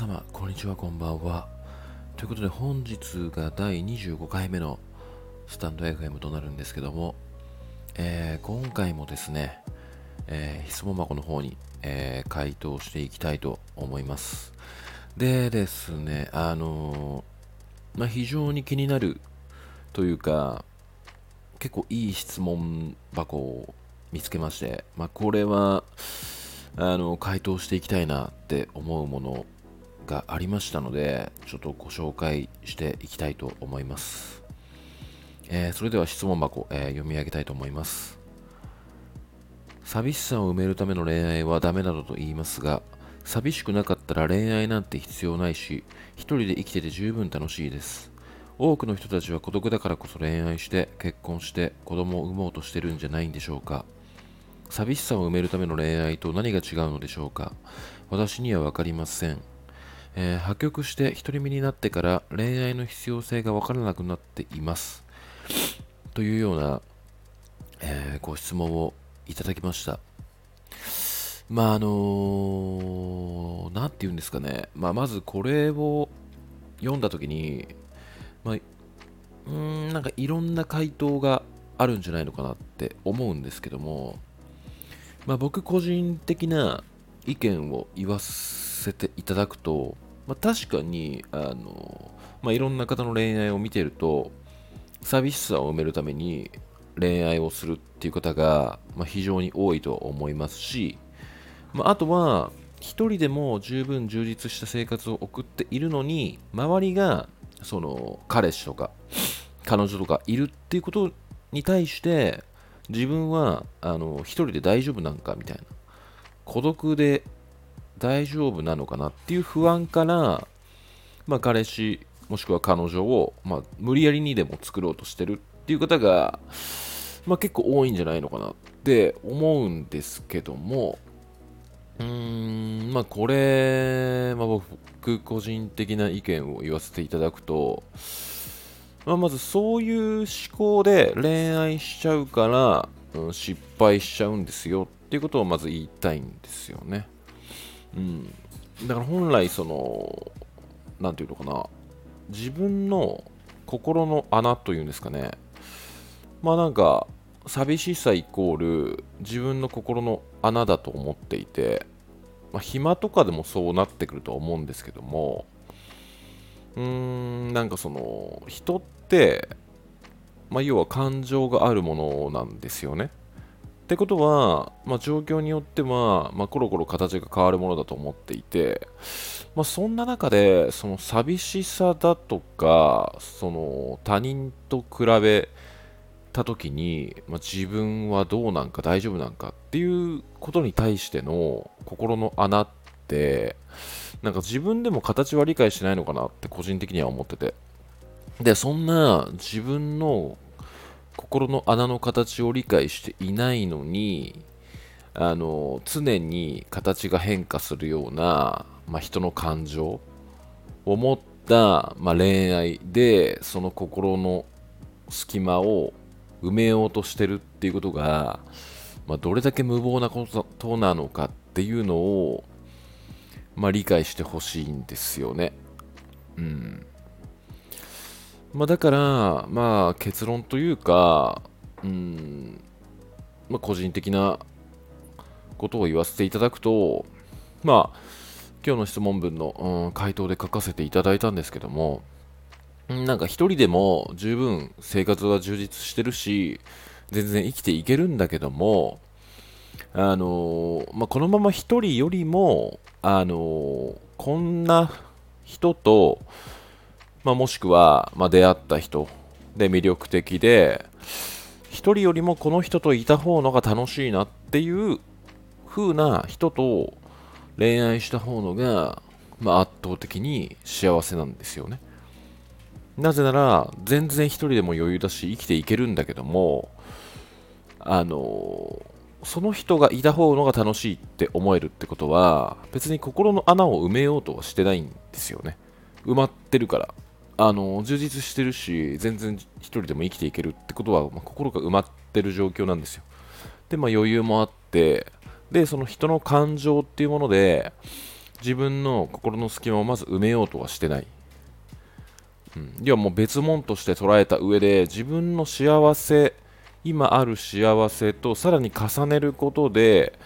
様、こんにちは、こんばんは。ということで、本日が第25回目のスタンド FM となるんですけども、えー、今回もですね、えー、質問箱の方に、えー、回答していきたいと思います。でですね、あのまあ、非常に気になるというか、結構いい質問箱を見つけまして、まあ、これは、あの、回答していきたいなって思うものがありましたので、ちょっとご紹介していきたいと思います。えー、それでは質問箱、えー、読み上げたいと思います。寂しさを埋めるための恋愛はダメなどと言いますが、寂しくなかったら恋愛なんて必要ないし、一人で生きてて十分楽しいです。多くの人たちは孤独だからこそ恋愛して結婚して子供を産もうとしてるんじゃないんでしょうか。寂しさを埋めるための恋愛と何が違うのでしょうか私には分かりません。えー、破局して独り身になってから恋愛の必要性が分からなくなっています。というような、えー、ご質問をいただきました。まあ、あのー、て言うんですかね。まあ、まずこれを読んだときに、まあ、うん、なんかいろんな回答があるんじゃないのかなって思うんですけども、まあ、僕個人的な意見を言わすせていただくと、まあ、確かにあの、まあ、いろんな方の恋愛を見てると寂しさを埋めるために恋愛をするっていう方が、まあ、非常に多いと思いますし、まあ、あとは一人でも十分充実した生活を送っているのに周りがその彼氏とか彼女とかいるっていうことに対して自分はあの一人で大丈夫なんかみたいな孤独で大丈夫なのかなっていう不安から、まあ、彼氏もしくは彼女を、まあ、無理やりにでも作ろうとしてるっていう方が、まあ、結構多いんじゃないのかなって思うんですけどもうーんまあこれ、まあ、僕個人的な意見を言わせていただくと、まあ、まずそういう思考で恋愛しちゃうから、うん、失敗しちゃうんですよっていうことをまず言いたいんですよね。うん。だから本来その、なんていうのかな、自分の心の穴というんですかね。まあなんか、寂しさイコール自分の心の穴だと思っていて、まあ、暇とかでもそうなってくるとは思うんですけども、うーん、なんかその、人って、まあ、要は感情があるものなんですよね。ってことは、まあ、状況によっては、まあ、コロコロ形が変わるものだと思っていて、まあ、そんな中でその寂しさだとかその他人と比べた時に、まあ、自分はどうなんか大丈夫なんかっていうことに対しての心の穴ってなんか自分でも形は理解しないのかなって個人的には思ってて。でそんな自分の心の穴の形を理解していないのにあの常に形が変化するような、まあ、人の感情を持った、まあ、恋愛でその心の隙間を埋めようとしてるっていうことが、まあ、どれだけ無謀なことなのかっていうのを、まあ、理解してほしいんですよね。うん。まあ、だから、まあ、結論というか、うん、まあ、個人的なことを言わせていただくと、まあ、今日の質問文の、うん、回答で書かせていただいたんですけども、なんか一人でも十分生活は充実してるし、全然生きていけるんだけども、あのまあ、このまま一人よりも、あのこんな人と、まあ、もしくは、まあ、出会った人で魅力的で、一人よりもこの人といた方のが楽しいなっていう風な人と恋愛した方のが、まあ、圧倒的に幸せなんですよね。なぜなら、全然一人でも余裕だし、生きていけるんだけども、あのその人がいた方のが楽しいって思えるってことは、別に心の穴を埋めようとはしてないんですよね。埋まってるから。あの充実してるし全然一人でも生きていけるってことは、まあ、心が埋まってる状況なんですよ。で、まあ、余裕もあってでその人の感情っていうもので自分の心の隙間をまず埋めようとはしてない、うん、要はもう別物として捉えた上で自分の幸せ今ある幸せとさらに重ねることで、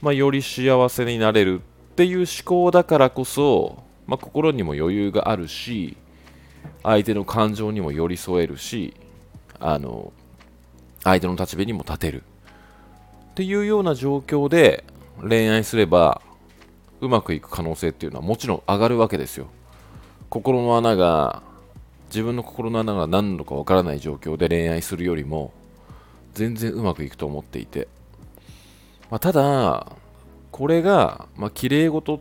まあ、より幸せになれるっていう思考だからこそ、まあ、心にも余裕があるし相手の感情にも寄り添えるしあの相手の立場にも立てる。っていうような状況で恋愛すればうまくいく可能性っていうのはもちろん上がるわけですよ。心の穴が自分の心の穴が何なのかわからない状況で恋愛するよりも全然うまくいくと思っていて、まあ、ただこれが、まあ、綺麗事っ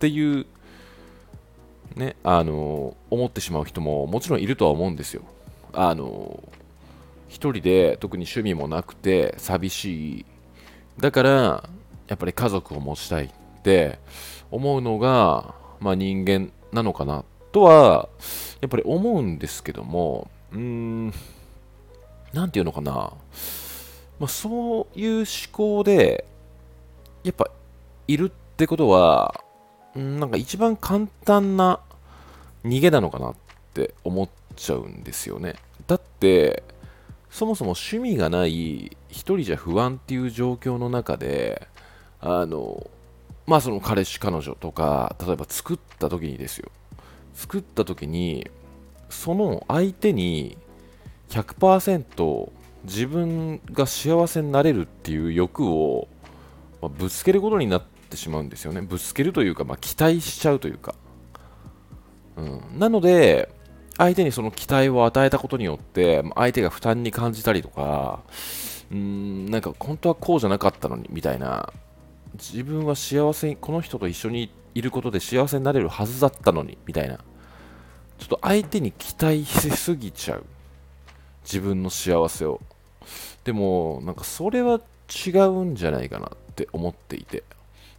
ていうねあの思ってしまう人ももちろんいるとは思うんですよ。あの一人で特に趣味もなくて寂しい。だからやっぱり家族を持ちたいって思うのが、まあ、人間なのかなとはやっぱり思うんですけどもうーん何て言うのかな、まあ、そういう思考でやっぱいるってことはなんか一番簡単な逃げなのかなって思っちゃうんですよね。だってそもそも趣味がない一人じゃ不安っていう状況の中であのまあその彼氏彼女とか例えば作った時にですよ。作った時にその相手に100%自分が幸せになれるっていう欲を、ぶつけることになってしまうんですよね。ぶつけるというか、まあ、期待しちゃうというか、うん、なので相手にその期待を与えたことによって相手が負担に感じたりとかうーんなんか本当はこうじゃなかったのにみたいな。自分は幸せにこの人と一緒にいることで幸せになれるはずだったのにみたいな。ちょっと相手に期待しすぎちゃう。自分の幸せを。でもなんかそれは違うんじゃないかなって思っていて、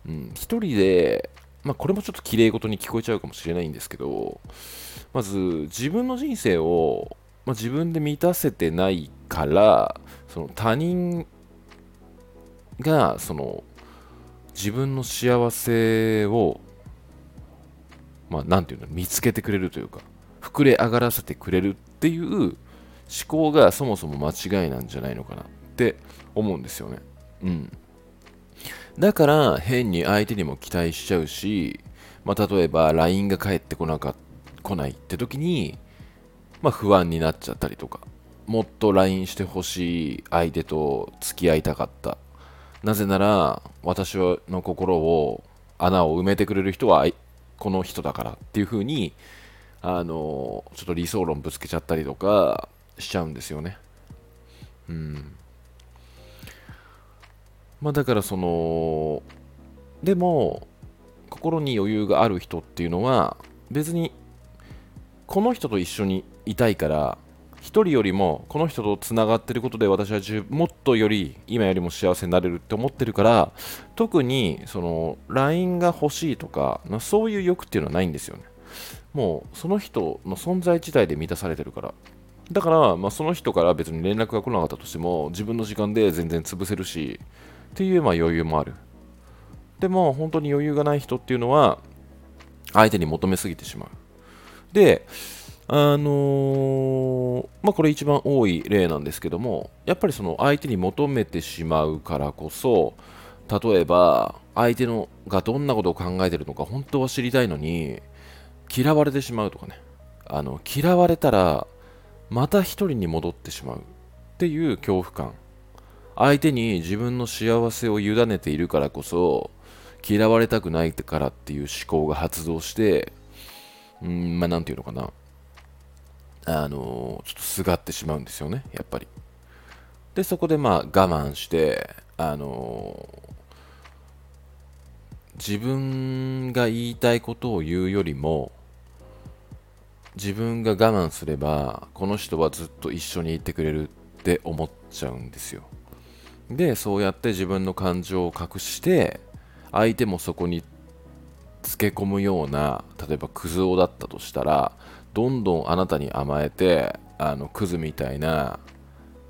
うん、一人でまあこれもちょっと綺麗事に聞こえちゃうかもしれないんですけどまず自分の人生を、まあ、自分で満たせてないからその他人がその自分の幸せをまあ何て言うの見つけてくれるというか膨れ上がらせてくれるっていう思考がそもそも間違いなんじゃないのかなって思うんですよね。うん。だから変に相手にも期待しちゃうし、まあ、例えば LINE が返ってこなか来ないって時に、まあ、不安になっちゃったりとかもっと LINE してほしい相手と付き合いたかった。なぜなら私の心を穴を埋めてくれる人はこの人だからっていう風にあのちょっと理想論ぶつけちゃったりとかしちゃうんですよね。うん。まあだからそのでも心に余裕がある人っていうのは別にこの人と一緒にいたいから1人よりもこの人とつながってることで私はもっとより今よりも幸せになれるって思ってるから特にその LINE が欲しいとかそういう欲っていうのはないんですよね。もうその人の存在自体で満たされてるから。だから、まあ、その人から別に連絡が来なかったとしても自分の時間で全然潰せるしっていうまあ余裕もある。でも本当に余裕がない人っていうのは相手に求めすぎてしまう。で、あのー、まあ、これ一番多い例なんですけども、やっぱりその相手に求めてしまうからこそ、例えば相手のがどんなことを考えてるのか本当は知りたいのに嫌われてしまうとかね。あの嫌われたらまた一人に戻ってしまうっていう恐怖感。相手に自分の幸せを委ねているからこそ嫌われたくないからっていう思考が発動してうん、まあ、なんていうのかな。あのちょっとすがってしまうんですよね、やっぱり。で、そこでまあ我慢して、あの自分が言いたいことを言うよりも、自分が我慢すれば、この人はずっと一緒にいてくれるって思っちゃうんですよ。で、そうやって自分の感情を隠して、相手もそこにつけ込むような例えばクズ男だったとしたらどんどんあなたに甘えてあのクズみたいな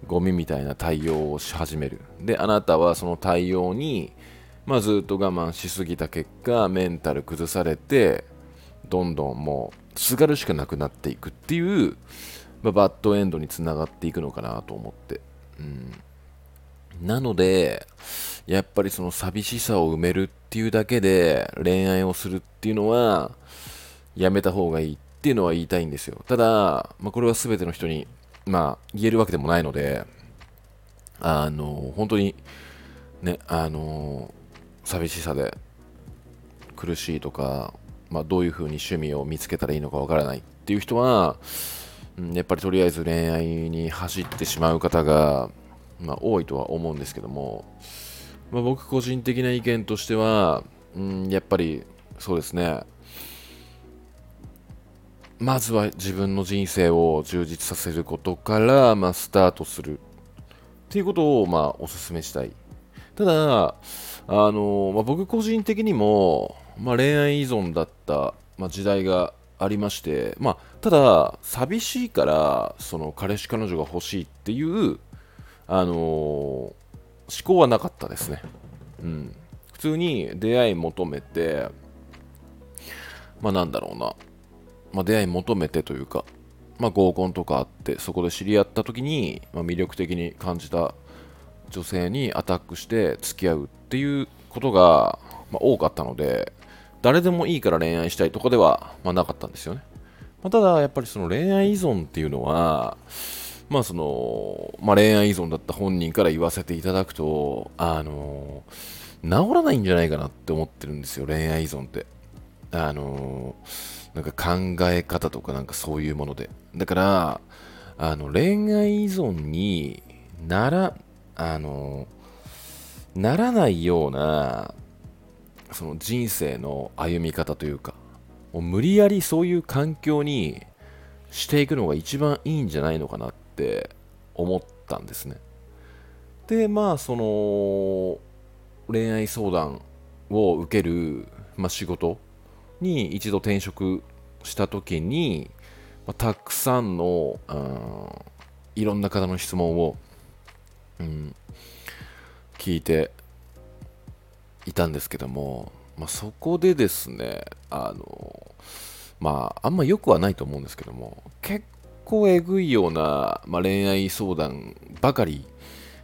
ゴミみたいな対応をし始める。であなたはその対応にまあ、ずっと我慢しすぎた結果メンタル崩されてどんどんもうすがるしかなくなっていくっていう、まあ、バッドエンドにつながっていくのかなと思って、うん、なのでやっぱりその寂しさを埋めるっていうだけで恋愛をするっていうのはやめた方がいいっていうのは言いたいんですよ。ただ、まあ、これは全ての人に、まあ、言えるわけでもないのであの本当にねあの寂しさで苦しいとか、まあ、どういうふうに趣味を見つけたらいいのかわからないっていう人は、やっぱりとりあえず恋愛に走ってしまう方が、まあ、多いとは思うんですけども、まあ、僕個人的な意見としては、うん、やっぱりそうですね。まずは自分の人生を充実させることから、まあ、スタートする。っていうことを、まあ、お勧めしたい。ただあのまあ、僕個人的にも、まあ、恋愛依存だった、まあ、時代がありまして、まあ、ただ寂しいからその彼氏彼女が欲しいっていう、あのー、思考はなかったですね、うん、普通に出会い求めてまあなんだろうな、まあ、出会い求めてというか、まあ、合コンとかあってそこで知り合った時に、まあ、魅力的に感じた女性にアタックして付き合うっていうことが、まあ、多かったので誰でもいいから恋愛したいとかでは、まあ、なかったんですよね、まあ、ただやっぱりその恋愛依存っていうのはまあその、まあ、恋愛依存だった本人から言わせていただくとあの治らないんじゃないかなって思ってるんですよ恋愛依存って。あのなんか考え方とかなんかそういうもので。だからあの恋愛依存にならあのならないようなその人生の歩み方というかもう無理やりそういう環境にしていくのが一番いいんじゃないのかなっって思ったんですね。でまあその恋愛相談を受ける、まあ、仕事に一度転職した時に、まあ、たくさんの、うん、いろんな方の質問をうん、聞いていたんですけども、まあ、そこでですねあのまああんま良くはないと思うんですけども結構えぐいような、まあ、恋愛相談ばかり、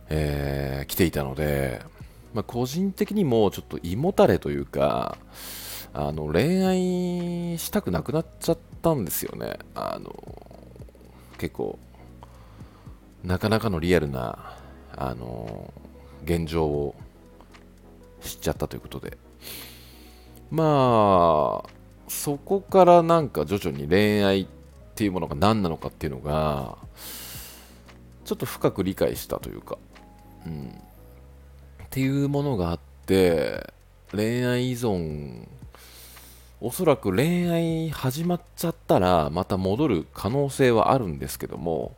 えー、来ていたので、まあ、個人的にもちょっと胃もたれというかあの恋愛したくなくなっちゃったんですよね。あの結構なかなかのリアルなあの現状を知っちゃったということで。まあそこからなんか徐々に恋愛ってていうものが何なのかっていうのがちょっと深く理解したというか、うん、っていうものがあって恋愛依存おそらく恋愛始まっちゃったらまた戻る可能性はあるんですけども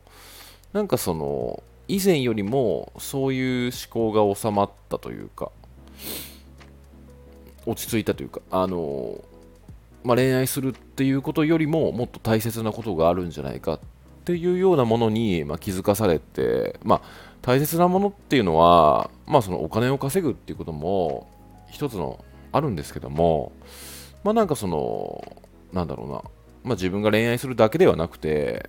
なんかその以前よりもそういう思考が収まったというか落ち着いたというかあの、まあ、恋愛するっていうことよりももっと大切なことがあるんじゃないかっていうようなものに、まあ、気づかされて、まあ、大切なものっていうのは、まあ、そのお金を稼ぐっていうことも一つのあるんですけども、まあ、なんかそのなんだろうな、まあ、自分が恋愛するだけではなくて、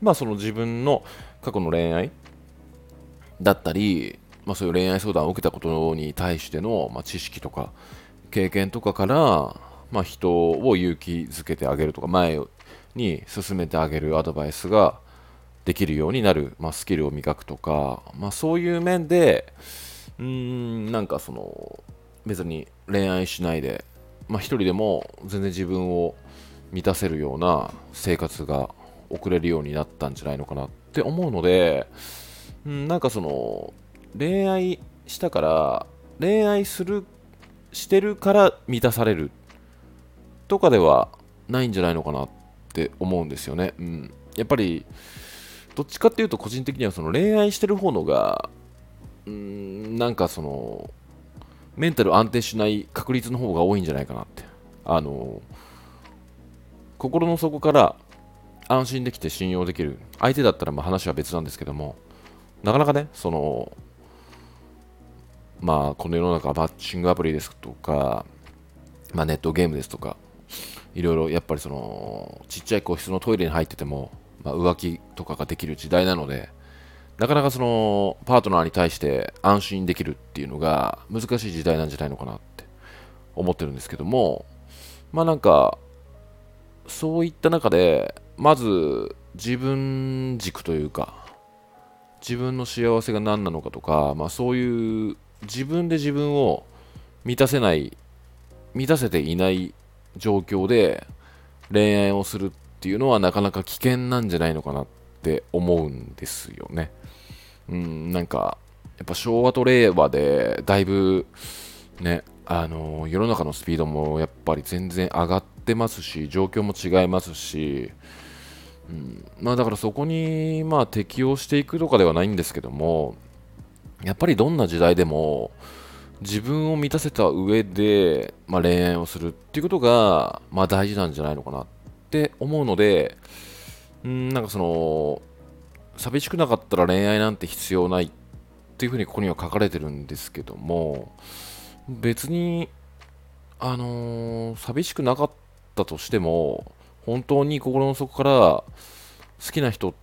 まあ、その自分の過去の恋愛だったり、まあ、そういう恋愛相談を受けたことに対しての、まあ、知識とか経験とかから、まあ、人を勇気づけてあげるとか前に進めてあげるアドバイスができるようになる、まあ、スキルを磨くとか、まあ、そういう面でうーんなんかその別に恋愛しないで、まあ、一人でも全然自分を満たせるような生活が送れるようになったんじゃないのかなって思うので、うん、なんかその恋愛したから恋愛するしてるから満たされるとかではないんじゃないのかなって思うんですよね。うん、やっぱりどっちかっていうと個人的にはその恋愛してる方のがうんなんかそのメンタル安定しない確率の方が多いんじゃないかなって。あの心の底から安心できて信用できる。相手だったらまあ話は別なんですけどもなかなかね、その、まあ、この世の中はマッチングアプリですとか、まあ、ネットゲームですとか、いろいろやっぱりその、ちっちゃい個室のトイレに入ってても、まあ、浮気とかができる時代なので、なかなかその、パートナーに対して安心できるっていうのが難しい時代なんじゃないのかなって思ってるんですけども、まあなんか、そういった中で、まず自分軸というか、自分の幸せが何なのかとか、まあそういう自分で自分を満たせない、満たせていない状況で恋愛をするっていうのはなかなか危険なんじゃないのかなって思うんですよね。うん、なんか、やっぱ昭和と令和でだいぶね、あの世の中のスピードもやっぱり全然上がってますし、状況も違いますし、うん、まあだからそこにまあ適応していくとかではないんですけども、やっぱりどんな時代でも自分を満たせた上で、まあ、恋愛をするっていうことが、まあ、大事なんじゃないのかなって思うので、うん、なんかその、寂しくなかったら恋愛なんて必要ないっていうふうにここには書かれてるんですけども、別に、あのー、寂しくなかったとしても、本当に心の底から好きな人っ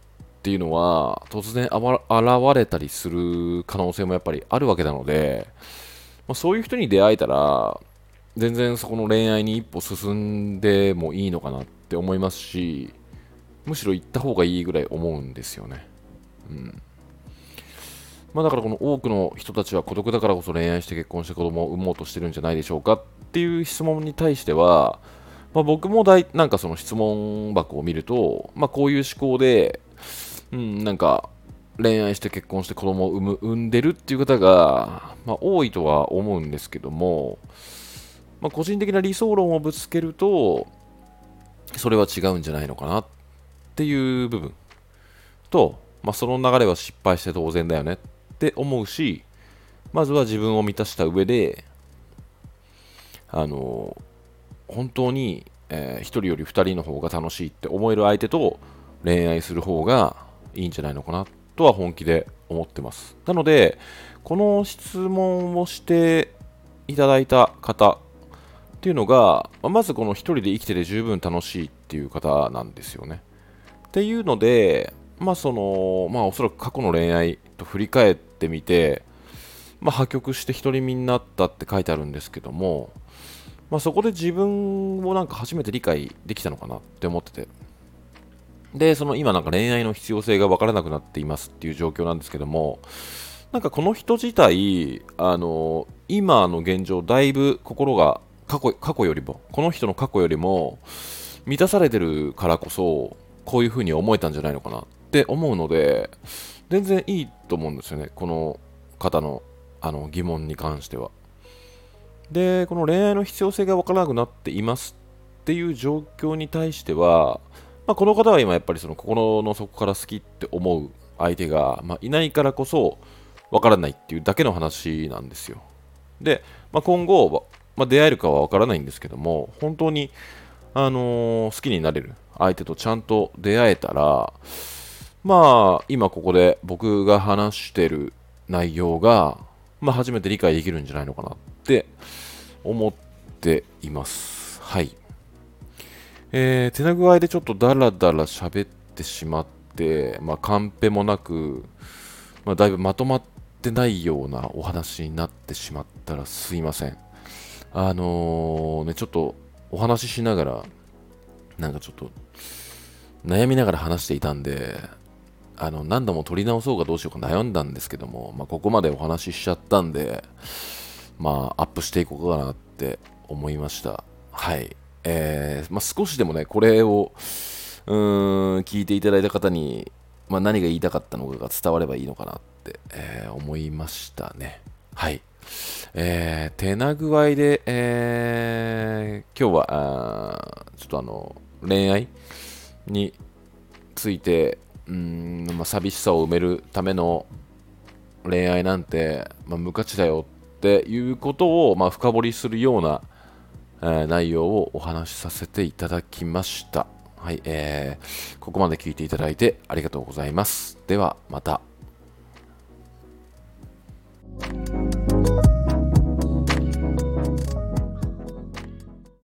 ていうのは突然現れたりする可能性もやっぱりあるわけなので、まあ、そういう人に出会えたら全然そこの恋愛に一歩進んでもいいのかなって思いますしむしろ行った方がいいぐらい思うんですよね。うんまあ、だからこの多くの人たちは孤独だからこそ恋愛して結婚して子供を産もうとしてるんじゃないでしょうかっていう質問に対しては、まあ、僕もだいなんかその質問箱を見ると、まあ、こういう思考でうん、なんか、恋愛して結婚して子供を産む産んでるっていう方が、まあ、多いとは思うんですけども、まあ、個人的な理想論をぶつけると、それは違うんじゃないのかなっていう部分と、まあ、その流れは失敗して当然だよねって思うし、まずは自分を満たした上で、あの、本当に、えー、1人より2人の方が楽しいって思える相手と恋愛する方がいいんじゃないのかなとは本気で思ってます。なので、この質問をしていただいた方っていうのが、まずこの1人で生きてて十分楽しいっていう方なんですよね。っていうので、まあその、まあおそらく過去の恋愛と振り返ってみて、まあ破局して独り身になったって書いてあるんですけども、まあそこで自分をなんか初めて理解できたのかなって思ってて、で、その今なんか恋愛の必要性が分からなくなっていますっていう状況なんですけども、なんかこの人自体、あの、今の現状、だいぶ心が過去過去よりも、この人の過去よりも満たされてるからこそ、こういう風に思えたんじゃないのかなって思うので、全然いいと思うんですよね、この方のあの疑問に関しては。で、この恋愛の必要性が分からなくなっていますっていう状況に対しては、まあ、この方は今やっぱりその心の底から好きって思う相手が、まあ、いないからこそわからないっていうだけの話なんですよ。で、まあ、今後、まあ、出会えるかはわからないんですけども、本当に、あのー、好きになれる相手とちゃんと出会えたら、まあ、今ここで僕が話してる内容が、まあ、初めて理解できるんじゃないのかなって思っています。はい。えー、手な具合でちょっとダラダラ喋ってしまって、まあ、カンペもなく、まあ、だいぶまとまってないようなお話になってしまったらすいません。あのー、ね、ちょっとお話ししながら、なんかちょっと悩みながら話していたんで、あの何度も撮り直そうかどうしようか悩んだんですけども、まあ、ここまでお話ししちゃったんで、まあ、アップしていこうかなって思いました。はい。えー、まあ、少しでもね、これを、うーん、聞いていただいた方に、まあ、何が言いたかったのかが伝わればいいのかなって、えー、思いましたね。はい。えー、手な具合で、えー、今日は、あちょっとあの、恋愛について、うん、まあ、寂しさを埋めるための恋愛なんて、まあ、無価値だよっていうことを、まあ、深掘りするような、え内容をお話しさせていただきました。はい、えー、ここまで聞いていただいてありがとうございます。ではまた。